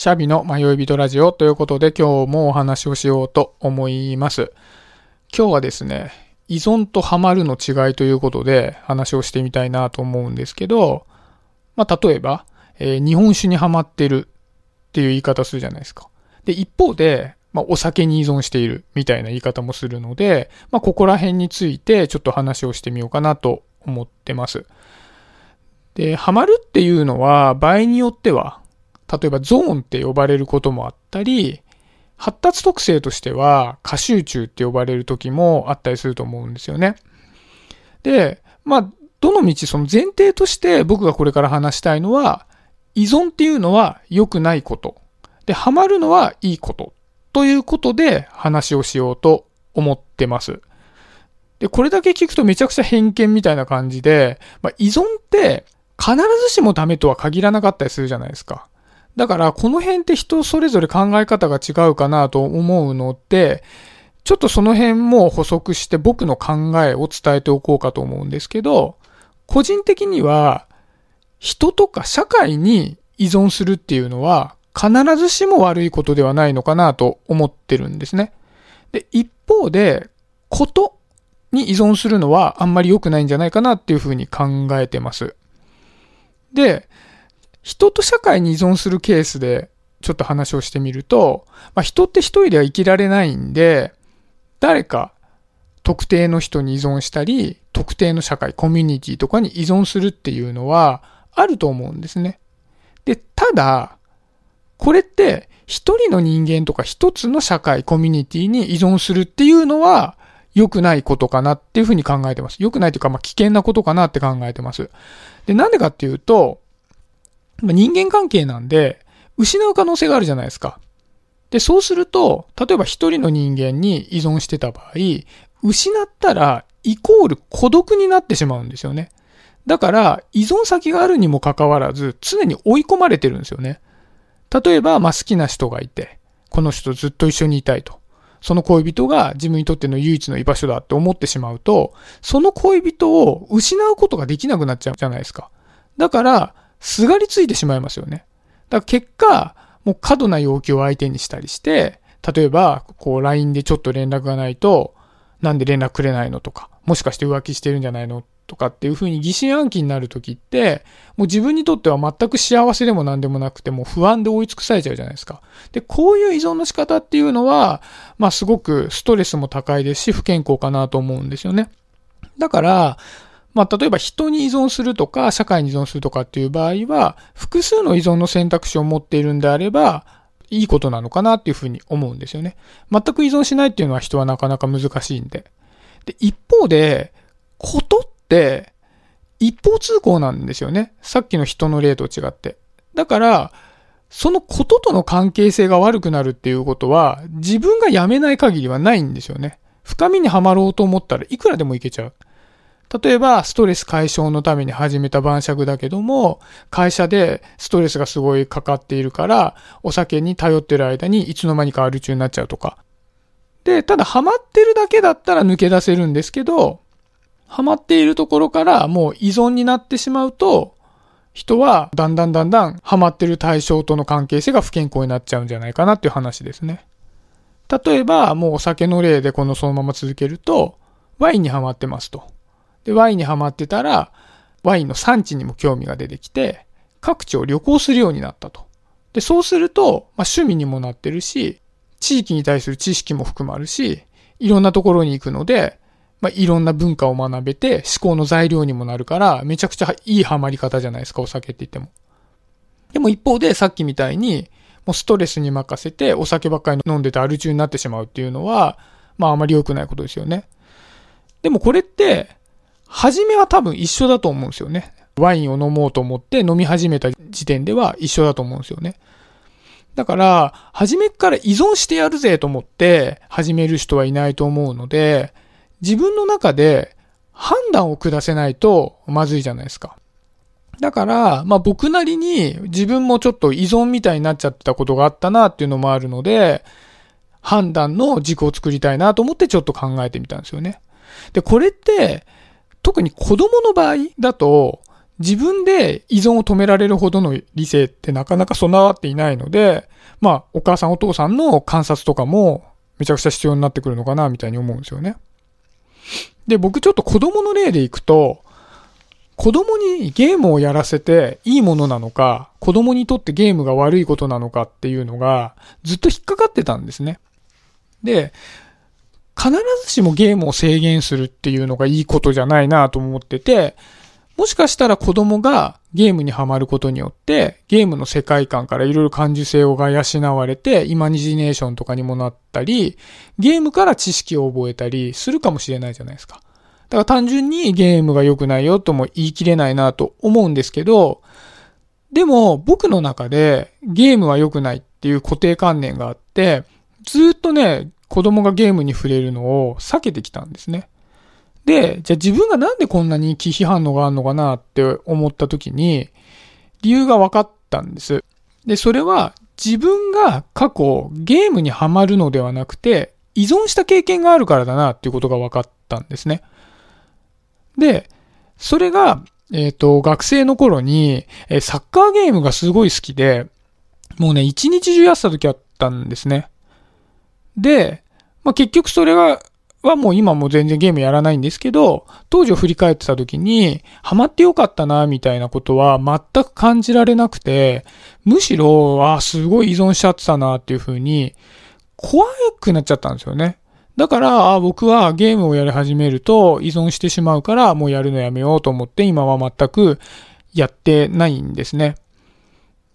シャビの迷い人ラジオということで今日もお話をしようと思います。今日はですね、依存とハマるの違いということで話をしてみたいなと思うんですけど、まあ、例えば、えー日本酒にハマってるっていう言い方するじゃないですか。で、一方で、まあ、お酒に依存しているみたいな言い方もするので、まあ、ここら辺についてちょっと話をしてみようかなと思ってます。で、ハマるっていうのは場合によっては、例えばゾーンって呼ばれることもあったり、発達特性としては過集中って呼ばれる時もあったりすると思うんですよね。で、まあ、どの道その前提として僕がこれから話したいのは、依存っていうのは良くないこと。で、ハマるのはいいこと。ということで話をしようと思ってます。で、これだけ聞くとめちゃくちゃ偏見みたいな感じで、まあ、依存って必ずしもダメとは限らなかったりするじゃないですか。だから、この辺って人それぞれ考え方が違うかなと思うので、ちょっとその辺も補足して僕の考えを伝えておこうかと思うんですけど、個人的には、人とか社会に依存するっていうのは、必ずしも悪いことではないのかなと思ってるんですね。で、一方で、ことに依存するのはあんまり良くないんじゃないかなっていうふうに考えてます。で、人と社会に依存するケースでちょっと話をしてみると、まあ、人って一人では生きられないんで、誰か特定の人に依存したり、特定の社会、コミュニティとかに依存するっていうのはあると思うんですね。で、ただ、これって一人の人間とか一つの社会、コミュニティに依存するっていうのは良くないことかなっていうふうに考えてます。良くないというか、まあ、危険なことかなって考えてます。で、なんでかっていうと、人間関係なんで、失う可能性があるじゃないですか。で、そうすると、例えば一人の人間に依存してた場合、失ったら、イコール孤独になってしまうんですよね。だから、依存先があるにもかかわらず、常に追い込まれてるんですよね。例えば、まあ、好きな人がいて、この人ずっと一緒にいたいと。その恋人が自分にとっての唯一の居場所だって思ってしまうと、その恋人を失うことができなくなっちゃうじゃないですか。だから、すがりついてしまいますよね。だから結果、もう過度な要求を相手にしたりして、例えば、こう LINE でちょっと連絡がないと、なんで連絡くれないのとか、もしかして浮気してるんじゃないのとかっていう風に疑心暗鬼になるときって、もう自分にとっては全く幸せでも何でもなくて、もう不安で追い尽くされちゃうじゃないですか。で、こういう依存の仕方っていうのは、まあすごくストレスも高いですし、不健康かなと思うんですよね。だから、まあ、例えば人に依存するとか、社会に依存するとかっていう場合は、複数の依存の選択肢を持っているんであれば、いいことなのかなっていうふうに思うんですよね。全く依存しないっていうのは人はなかなか難しいんで。で、一方で、ことって、一方通行なんですよね。さっきの人の例と違って。だから、そのこととの関係性が悪くなるっていうことは、自分がやめない限りはないんですよね。深みにはまろうと思ったらいくらでもいけちゃう。例えば、ストレス解消のために始めた晩酌だけども、会社でストレスがすごいかかっているから、お酒に頼ってる間にいつの間にかアル中になっちゃうとか。で、ただハマってるだけだったら抜け出せるんですけど、ハマっているところからもう依存になってしまうと、人はだんだんだんだんハマってる対象との関係性が不健康になっちゃうんじゃないかなっていう話ですね。例えば、もうお酒の例でこのそのまま続けると、ワインにハマってますと。で、ワインにハマってたら、ワインの産地にも興味が出てきて、各地を旅行するようになったと。で、そうすると、まあ、趣味にもなってるし、地域に対する知識も含まるし、いろんなところに行くので、まあ、いろんな文化を学べて思考の材料にもなるから、めちゃくちゃいいハマり方じゃないですか、お酒って言っても。でも一方で、さっきみたいに、もうストレスに任せてお酒ばっかり飲んでてアル中になってしまうっていうのは、まああまり良くないことですよね。でもこれって、初めは多分一緒だと思うんですよね。ワインを飲もうと思って飲み始めた時点では一緒だと思うんですよね。だから、初めから依存してやるぜと思って始める人はいないと思うので、自分の中で判断を下せないとまずいじゃないですか。だから、まあ僕なりに自分もちょっと依存みたいになっちゃってたことがあったなっていうのもあるので、判断の軸を作りたいなと思ってちょっと考えてみたんですよね。で、これって、特に子供の場合だと、自分で依存を止められるほどの理性ってなかなか備わっていないので、まあ、お母さんお父さんの観察とかもめちゃくちゃ必要になってくるのかな、みたいに思うんですよね。で、僕ちょっと子供の例でいくと、子供にゲームをやらせていいものなのか、子供にとってゲームが悪いことなのかっていうのがずっと引っかかってたんですね。で、必ずしもゲームを制限するっていうのがいいことじゃないなと思ってて、もしかしたら子供がゲームにはまることによって、ゲームの世界観からいろいろ感受性をが養われて、イマニジネーションとかにもなったり、ゲームから知識を覚えたりするかもしれないじゃないですか。だから単純にゲームが良くないよとも言い切れないなと思うんですけど、でも僕の中でゲームは良くないっていう固定観念があって、ずっとね、子供がゲームに触れるのを避けてきたんですね。で、じゃあ自分がなんでこんなに忌避反応があるのかなって思った時に、理由が分かったんです。で、それは自分が過去ゲームにはまるのではなくて、依存した経験があるからだなっていうことが分かったんですね。で、それが、えっ、ー、と、学生の頃に、えサッカーゲームがすごい好きで、もうね、一日中やってた時あったんですね。で、まあ、結局それがはもう今も全然ゲームやらないんですけど、当時を振り返ってた時に、ハマってよかったな、みたいなことは全く感じられなくて、むしろ、あ、すごい依存しちゃってたな、っていう風に、怖くなっちゃったんですよね。だから、あ僕はゲームをやり始めると依存してしまうから、もうやるのやめようと思って、今は全くやってないんですね。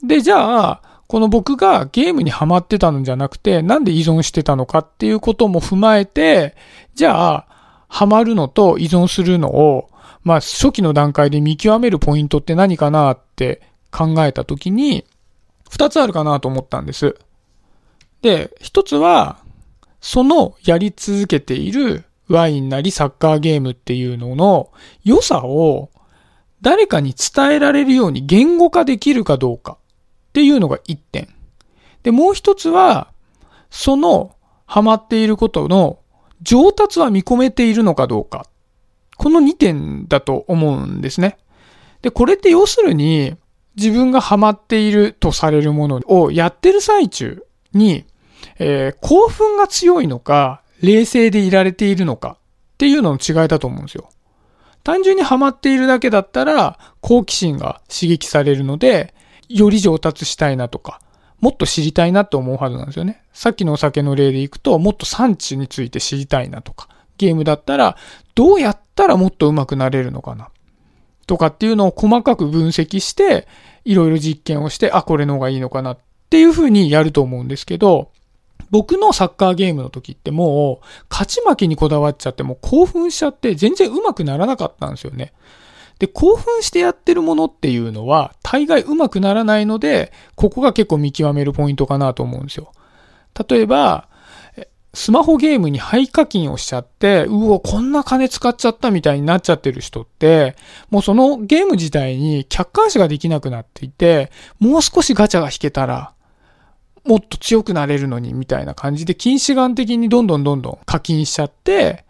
で、じゃあ、この僕がゲームにハマってたのじゃなくて、なんで依存してたのかっていうことも踏まえて、じゃあ、ハマるのと依存するのを、まあ、初期の段階で見極めるポイントって何かなって考えたときに、二つあるかなと思ったんです。で、一つは、そのやり続けているワインなりサッカーゲームっていうのの良さを誰かに伝えられるように言語化できるかどうか。っていうのが一点。で、もう一つは、そのハマっていることの上達は見込めているのかどうか。この2点だと思うんですね。で、これって要するに、自分がハマっているとされるものをやってる最中に、えー、興奮が強いのか、冷静でいられているのかっていうのの違いだと思うんですよ。単純にハマっているだけだったら、好奇心が刺激されるので、より上達したいなとか、もっと知りたいなって思うはずなんですよね。さっきのお酒の例でいくと、もっと産地について知りたいなとか、ゲームだったら、どうやったらもっと上手くなれるのかな。とかっていうのを細かく分析して、いろいろ実験をして、あ、これの方がいいのかなっていうふうにやると思うんですけど、僕のサッカーゲームの時ってもう、勝ち負けにこだわっちゃってもう興奮しちゃって全然上手くならなかったんですよね。で、興奮してやってるものっていうのは、大概上手くならないので、ここが結構見極めるポイントかなと思うんですよ。例えば、スマホゲームに廃課金をしちゃって、うお、こんな金使っちゃったみたいになっちゃってる人って、もうそのゲーム自体に客観視ができなくなっていて、もう少しガチャが引けたら、もっと強くなれるのに、みたいな感じで、近視眼的にどんどんどんどん課金しちゃって、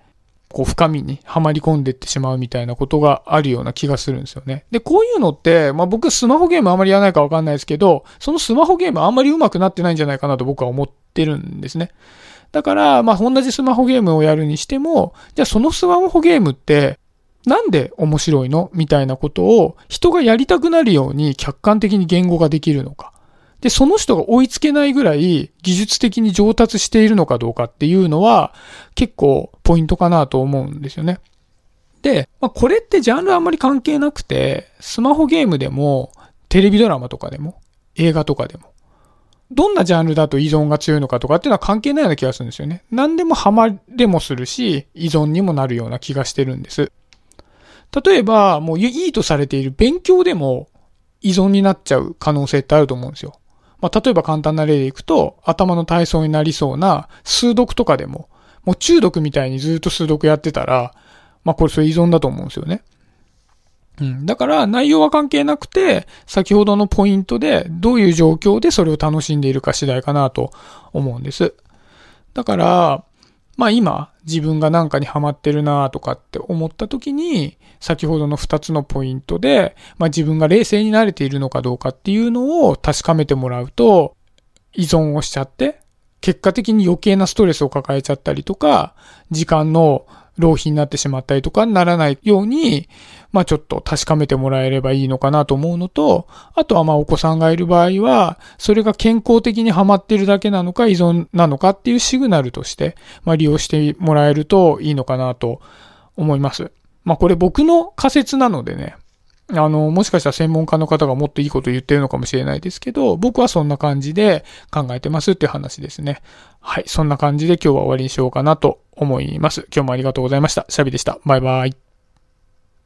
こう深みにはまり込んでってしまうみたいなことがあるような気がするんですよね。で、こういうのって、まあ僕スマホゲームあんまりやらないかわかんないですけど、そのスマホゲームあんまり上手くなってないんじゃないかなと僕は思ってるんですね。だから、まあ同じスマホゲームをやるにしても、じゃあそのスマホゲームってなんで面白いの？みたいなことを人がやりたくなるように客観的に言語ができるのか。で、その人が追いつけないぐらい技術的に上達しているのかどうかっていうのは結構ポイントかなと思うんですよね。で、まあ、これってジャンルあんまり関係なくて、スマホゲームでも、テレビドラマとかでも、映画とかでも、どんなジャンルだと依存が強いのかとかっていうのは関係ないような気がするんですよね。何でもハマれもするし、依存にもなるような気がしてるんです。例えば、もういいとされている勉強でも依存になっちゃう可能性ってあると思うんですよ。まあ、例えば簡単な例でいくと、頭の体操になりそうな数読とかでも、もう中毒みたいにずっと数読やってたら、まあこれそれ依存だと思うんですよね。うん。だから内容は関係なくて、先ほどのポイントでどういう状況でそれを楽しんでいるか次第かなと思うんです。だから、まあ今自分がなんかにハマってるなとかって思った時に、先ほどの2つのポイントで、まあ、自分が冷静になれているのかどうかっていうのを確かめてもらうと、依存をしちゃって、結果的に余計なストレスを抱えちゃったりとか、時間の浪費になってしまったりとかにならないように、まあちょっと確かめてもらえればいいのかなと思うのと、あとはまあお子さんがいる場合は、それが健康的にハマってるだけなのか依存なのかっていうシグナルとして、まあ利用してもらえるといいのかなと思います。まあこれ僕の仮説なのでね、あの、もしかしたら専門家の方がもっといいこと言ってるのかもしれないですけど、僕はそんな感じで考えてますっていう話ですね。はい。そんな感じで今日は終わりにしようかなと思います。今日もありがとうございました。シャビでした。バイバイ。